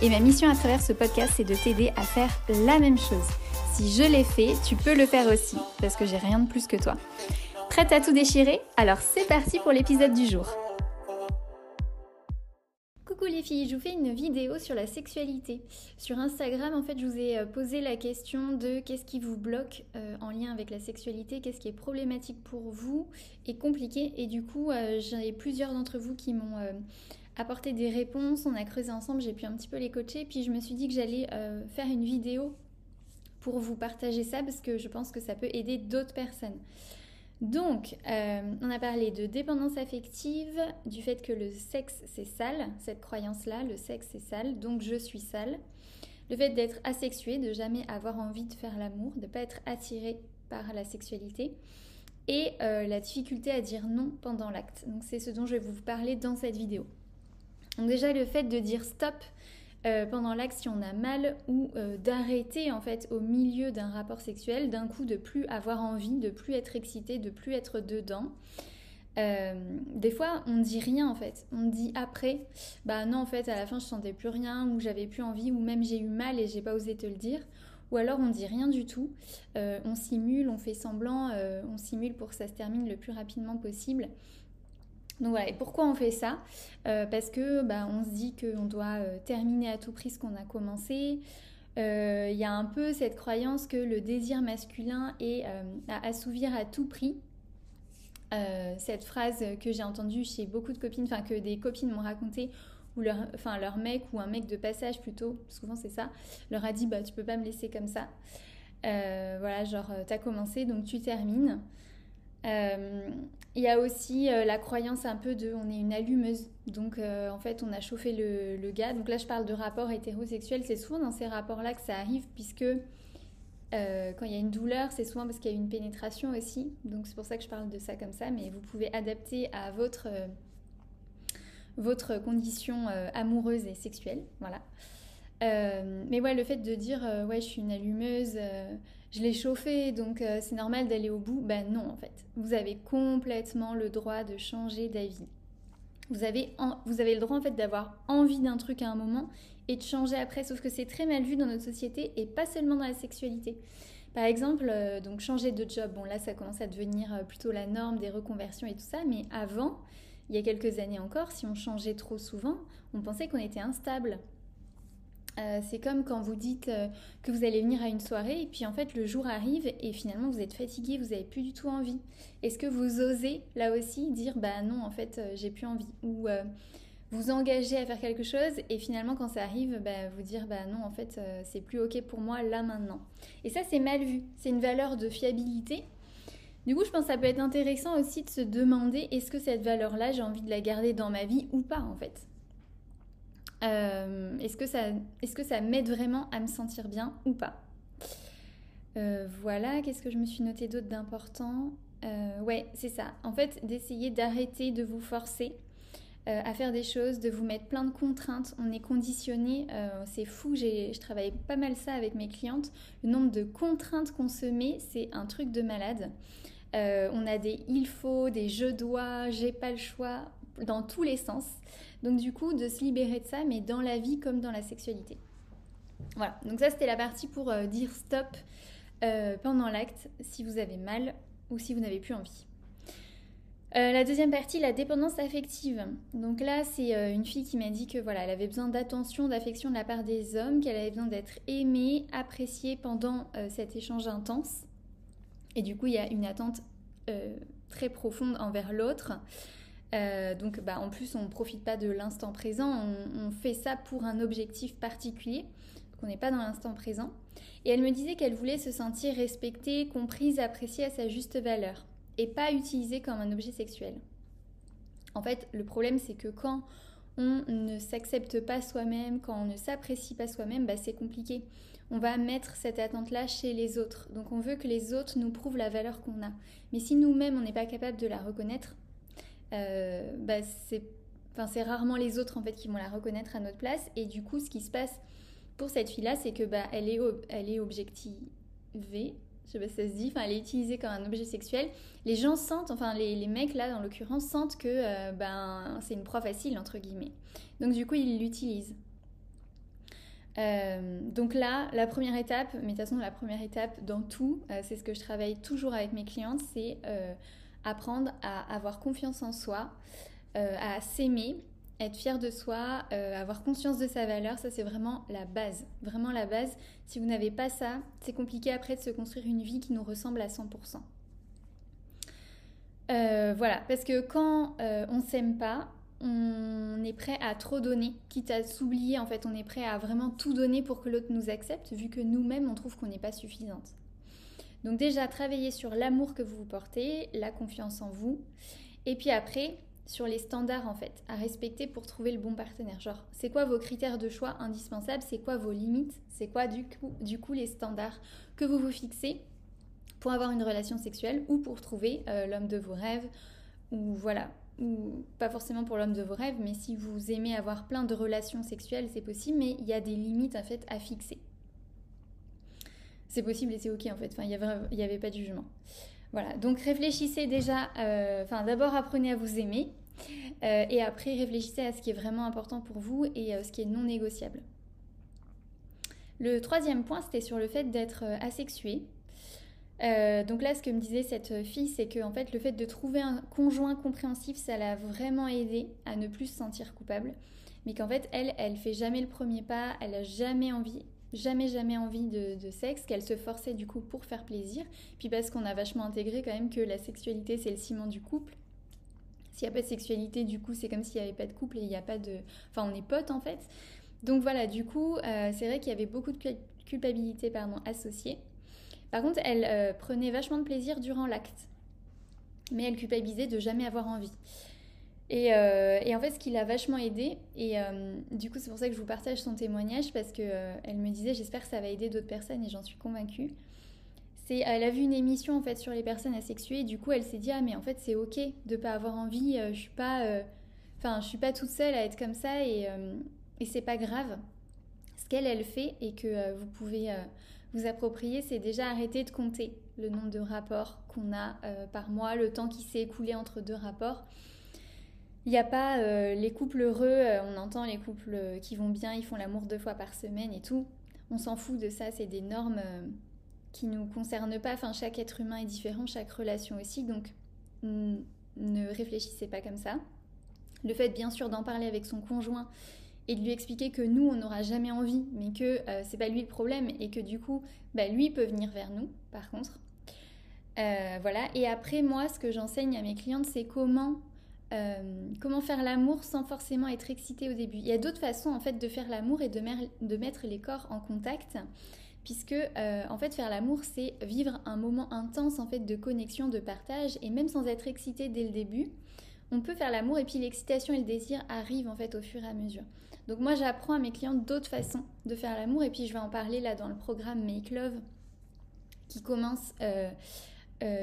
Et ma mission à travers ce podcast, c'est de t'aider à faire la même chose. Si je l'ai fait, tu peux le faire aussi, parce que j'ai rien de plus que toi. Prête à tout déchirer? Alors c'est parti pour l'épisode du jour. Coucou les filles, je vous fais une vidéo sur la sexualité. Sur Instagram, en fait, je vous ai euh, posé la question de qu'est-ce qui vous bloque euh, en lien avec la sexualité, qu'est-ce qui est problématique pour vous et compliqué. Et du coup, euh, j'ai plusieurs d'entre vous qui m'ont apporté des réponses, on a creusé ensemble, j'ai pu un petit peu les coacher, puis je me suis dit que j'allais faire une vidéo pour vous partager ça parce que je pense que ça peut aider d'autres personnes. Donc, euh, on a parlé de dépendance affective, du fait que le sexe c'est sale, cette croyance-là, le sexe c'est sale, donc je suis sale. Le fait d'être asexué, de jamais avoir envie de faire l'amour, de ne pas être attiré par la sexualité. Et euh, la difficulté à dire non pendant l'acte. Donc c'est ce dont je vais vous parler dans cette vidéo. Donc déjà le fait de dire stop euh, pendant l'acte si on a mal ou euh, d'arrêter en fait au milieu d'un rapport sexuel, d'un coup de plus avoir envie, de plus être excité, de plus être dedans. Euh, des fois, on dit rien en fait. On dit après, bah non en fait à la fin je sentais plus rien ou j'avais plus envie ou même j'ai eu mal et j'ai pas osé te le dire. Ou alors on dit rien du tout. on simule, on fait semblant, on simule pour que ça se termine le plus rapidement possible. Donc voilà, et pourquoi on fait ça? Euh, Parce que bah, on se dit qu'on doit euh, terminer à tout prix ce qu'on a commencé. Euh, il y a un peu cette croyance que le désir masculin est à assouvir à tout prix. cette phrase que j'ai entendue chez beaucoup de copines, enfin que des copines m'ont raconté, où leur, enfin, leur mec ou un mec de passage plutôt, souvent c'est ça, leur a dit bah tu peux pas me laisser comme ça. voilà, genre t'as commencé donc tu termines. Euh, il y a aussi euh, la croyance un peu de on est une allumeuse. Donc euh, en fait on a chauffé le, gars. Donc là je parle de rapport hétérosexuel. C'est souvent dans ces rapports-là que ça arrive puisque quand il y a une douleur c'est souvent parce qu'il y a une pénétration aussi. Donc c'est pour ça que je parle de ça comme ça. Mais vous pouvez adapter à votre, votre condition amoureuse et sexuelle. Voilà. Mais ouais le fait de dire ouais je suis une allumeuse je l'ai chauffé, donc euh, c'est normal d'aller au bout. Ben non, en fait. Vous avez complètement le droit de changer d'avis. Vous avez, vous avez le droit en fait d'avoir envie d'un truc à un moment et de changer après, sauf que c'est très mal vu dans notre société et pas seulement dans la sexualité. Par exemple, euh, donc changer de job, bon là ça commence à devenir euh, plutôt la norme des reconversions et tout ça, mais avant, il y a quelques années encore, si on changeait trop souvent, on pensait qu'on était instable. Euh, c'est comme quand vous dites euh, que vous allez venir à une soirée et puis en fait le jour arrive et finalement vous êtes fatigué, vous n'avez plus du tout envie. Est-ce que vous osez là aussi dire bah non en fait euh, j'ai plus envie? Ou vous engager à faire quelque chose et finalement quand ça arrive bah, vous dire bah non en fait c'est plus ok pour moi là maintenant. Et ça c'est mal vu, c'est une valeur de fiabilité. Du coup je pense que ça peut être intéressant aussi de se demander est-ce que cette valeur là j'ai envie de la garder dans ma vie ou pas en fait? Euh, est-ce que ça, est ça m'aide vraiment à me sentir bien ou pas? Euh, Voilà, qu'est-ce que je me suis noté d'autre d'important? Euh, Ouais, c'est ça. En fait, d'essayer d'arrêter de vous forcer à faire des choses, de vous mettre plein de contraintes. On est conditionné, c'est fou, je travaille pas mal ça avec mes clientes. Le nombre de contraintes qu'on se met, c'est un truc de malade. on a des il faut, des je dois, j'ai pas le choix, dans tous les sens. Donc du coup, de se libérer de ça, mais dans la vie comme dans la sexualité. Voilà, donc ça c'était la partie pour euh, dire stop euh, pendant l'acte si vous avez mal ou si vous n'avez plus envie. Euh, la deuxième partie, la dépendance affective. Donc là, c'est une fille qui m'a dit que voilà, elle avait besoin d'attention, d'affection de la part des hommes, qu'elle avait besoin d'être aimée, appréciée pendant cet échange intense. Et du coup, il y a une attente très profonde envers l'autre. Euh, donc bah, en plus on ne profite pas de l'instant présent, on, fait ça pour un objectif particulier, qu'on n'est pas dans l'instant présent. Et elle me disait qu'elle voulait se sentir respectée, comprise, appréciée à sa juste valeur, et pas utilisée comme un objet sexuel. En fait, le problème c'est que quand on ne s'accepte pas soi-même, quand on ne s'apprécie pas soi-même, bah, c'est compliqué. On va mettre cette attente-là chez les autres. Donc on veut que les autres nous prouvent la valeur qu'on a. Mais si nous-mêmes, on n'est pas capable de la reconnaître, euh, bah, c'est rarement les autres en fait qui vont la reconnaître à notre place. Et du coup, ce qui se passe pour cette fille-là, c'est que bah, elle est, elle est objectivée, je sais pas si ça se dit, enfin elle est utilisée comme un objet sexuel. Les gens sentent, enfin les, mecs là dans l'occurrence sentent que euh, ben c'est une proie facile entre guillemets. Donc du coup ils l'utilisent. Euh, donc là, la première étape, mais de toute façon la première étape dans tout, c'est ce que je travaille toujours avec mes clientes, c'est apprendre à avoir confiance en soi, à s'aimer, être fier de soi, euh, avoir conscience de sa valeur, ça c'est vraiment la base. Vraiment la base. Si vous n'avez pas ça, c'est compliqué après de se construire une vie qui nous ressemble à 100%. Euh, voilà, parce que quand euh, on s'aime pas, on est prêt à trop donner, quitte à s'oublier en fait, on est prêt à vraiment tout donner pour que l'autre nous accepte, vu que nous-mêmes on trouve qu'on n'est pas suffisante. Donc déjà, travaillez sur l'amour que vous vous portez, la confiance en vous, et puis après, sur les standards en fait à respecter pour trouver le bon partenaire. Genre, c'est quoi vos critères de choix indispensables C'est quoi vos limites C'est quoi du coup, du coup les standards que vous vous fixez pour avoir une relation sexuelle ou pour trouver euh, l'homme de vos rêves ou voilà ou pas forcément pour l'homme de vos rêves, mais si vous aimez avoir plein de relations sexuelles, c'est possible, mais il y a des limites en fait à fixer. C'est possible et c'est ok en fait. Enfin, il n'y avait, pas de jugement. Voilà, donc réfléchissez déjà, euh, enfin d'abord apprenez à vous aimer euh, et après réfléchissez à ce qui est vraiment important pour vous et euh, ce qui est non négociable. Le troisième point, c'était sur le fait d'être asexué. donc là, ce que me disait cette fille, c'est que en fait, le fait de trouver un conjoint compréhensif, ça l'a vraiment aidé à ne plus se sentir coupable. Mais qu'en fait, elle, elle fait jamais le premier pas, elle a jamais envie jamais jamais envie de, sexe, qu'elle se forçait du coup pour faire plaisir, puis parce qu'on a vachement intégré quand même que la sexualité c'est le ciment du couple. S'il n'y a pas de sexualité, du coup c'est comme s'il n'y avait pas de couple et il n'y a pas de... Enfin on est potes en fait. Donc voilà, du coup euh, c'est vrai qu'il y avait beaucoup de culpabilité pardon, associée. Par contre elle euh, prenait vachement de plaisir durant l'acte. Mais elle culpabilisait de jamais avoir envie. Euh, et, en fait, ce qui l'a vachement aidé, et euh, du coup, c'est pour ça que je vous partage son témoignage, parce qu'elle euh, me disait, j'espère que ça va aider d'autres personnes, et j'en suis convaincue. C'est, elle a vu une émission en fait sur les personnes asexuées, et du coup, elle s'est dit, ah mais en fait, c'est ok de pas avoir envie, je suis pas, suis pas toute seule à être comme ça, et, et c'est pas grave. Ce qu'elle, elle fait, et que vous pouvez vous approprier, c'est déjà arrêter de compter le nombre de rapports qu'on a par mois, le temps qui s'est écoulé entre deux rapports il n'y a pas euh, les couples heureux, euh, on entend les couples euh, qui vont bien, ils font l'amour deux fois par semaine et tout. On s'en fout de ça, c'est des normes qui ne nous concernent pas. Enfin, chaque être humain est différent, chaque relation aussi, donc ne réfléchissez pas comme ça. Le fait, bien sûr, d'en parler avec son conjoint et de lui expliquer que nous, on n'aura jamais envie, mais que c'est pas lui le problème et que du coup, bah, lui peut venir vers nous, par contre. voilà. Et après, moi, ce que j'enseigne à mes clientes, c'est comment euh, comment faire l'amour sans forcément être excité au début. Il y a d'autres façons en fait de faire l'amour et de, mettre les corps en contact, puisque euh, en fait faire l'amour c'est vivre un moment intense en fait de connexion, de partage, et même sans être excité dès le début, on peut faire l'amour et puis l'excitation et le désir arrivent en fait au fur et à mesure. Donc moi j'apprends à mes clients d'autres façons de faire l'amour et puis je vais en parler là dans le programme Make Love qui commence euh,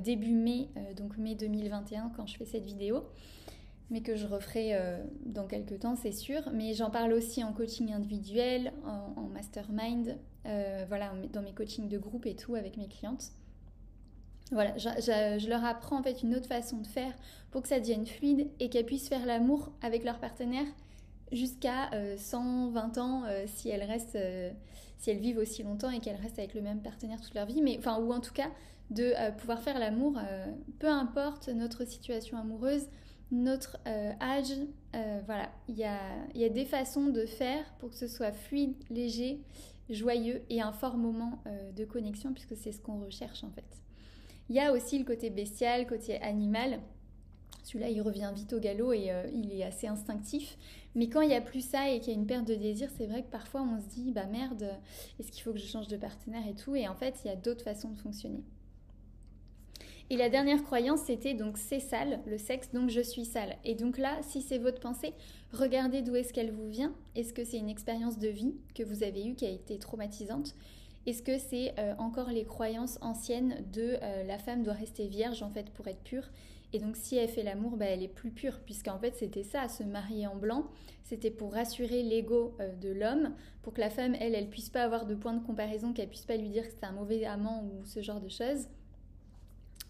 début mai, donc mai 2021 quand je fais cette vidéo mais que je referai euh, dans quelques temps, c'est sûr. Mais j'en parle aussi en coaching individuel, en, mastermind, euh, voilà, dans mes coachings de groupe et tout avec mes clientes. Voilà, je, leur apprends en fait une autre façon de faire pour que ça devienne fluide et qu'elles puissent faire l'amour avec leur partenaire jusqu'à 120 euh, ans si elles restent, si elles vivent aussi longtemps et qu'elles restent avec le même partenaire toute leur vie, mais enfin ou en tout cas de pouvoir faire l'amour, peu importe notre situation amoureuse, notre euh, âge. Euh, voilà, il y a, des façons de faire pour que ce soit fluide, léger, joyeux et un fort moment euh, de connexion puisque c'est ce qu'on recherche en fait. Il y a aussi le côté bestial, côté animal. Celui-là, il revient vite au galop et il est assez instinctif. Mais quand il n'y a plus ça et qu'il y a une perte de désir, c'est vrai que parfois on se dit, bah merde, est-ce qu'il faut que je change de partenaire et tout? Et en fait, il y a d'autres façons de fonctionner. Et la dernière croyance, c'était donc c'est sale, le sexe, donc je suis sale. Et donc là, si c'est votre pensée, regardez d'où est-ce qu'elle vous vient. Est-ce que c'est une expérience de vie que vous avez eue qui a été traumatisante? Est-ce que c'est euh, encore les croyances anciennes de euh, la femme doit rester vierge en fait pour être pure? Et donc si elle fait l'amour, bah, elle est plus pure, puisqu'en fait c'était ça, se marier en blanc, c'était pour rassurer l'ego euh, de l'homme, pour que la femme, elle, elle puisse pas avoir de point de comparaison, qu'elle puisse pas lui dire que c'est un mauvais amant ou ce genre de choses.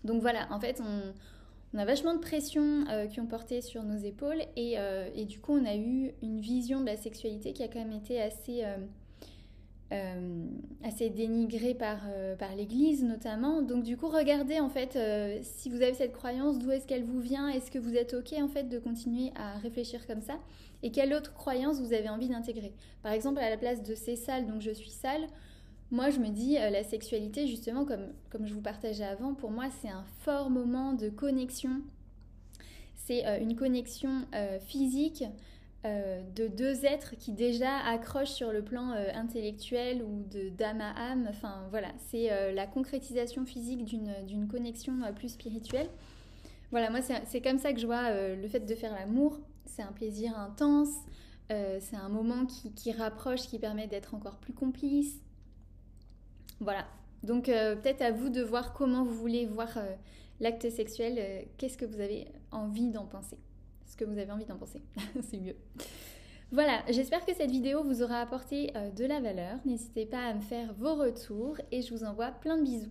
Donc voilà, en fait, on, a vachement de pression euh, qui ont porté sur nos épaules, euh, et, du coup on a eu une vision de la sexualité qui a quand même été assez euh, assez dénigré par, par l'Église notamment. Donc du coup, regardez en fait si vous avez cette croyance, d'où est-ce qu'elle vous vient, est-ce que vous êtes ok en fait de continuer à réfléchir comme ça, et quelle autre croyance vous avez envie d'intégrer? Par exemple, à la place de c'est sale, donc je suis sale. Moi, je me dis, la sexualité, justement, comme, comme je vous partageais avant, pour moi, c'est un fort moment de connexion. C'est une connexion physique, euh, de deux êtres qui déjà accrochent sur le plan euh, intellectuel ou de d'âme à âme. Enfin voilà, c'est euh, la concrétisation physique d'une connexion plus spirituelle. Voilà, moi c'est comme ça que je vois le fait de faire l'amour. C'est un plaisir intense, c'est un moment qui, qui, rapproche, qui permet d'être encore plus complice. Voilà, donc peut-être à vous de voir comment vous voulez voir l'acte sexuel, qu'est-ce que vous avez envie d'en penser? Que vous avez envie d'en penser. c'est mieux. Voilà, j'espère que cette vidéo vous aura apporté euh, de la valeur. N'hésitez pas à me faire vos retours et je vous envoie plein de bisous.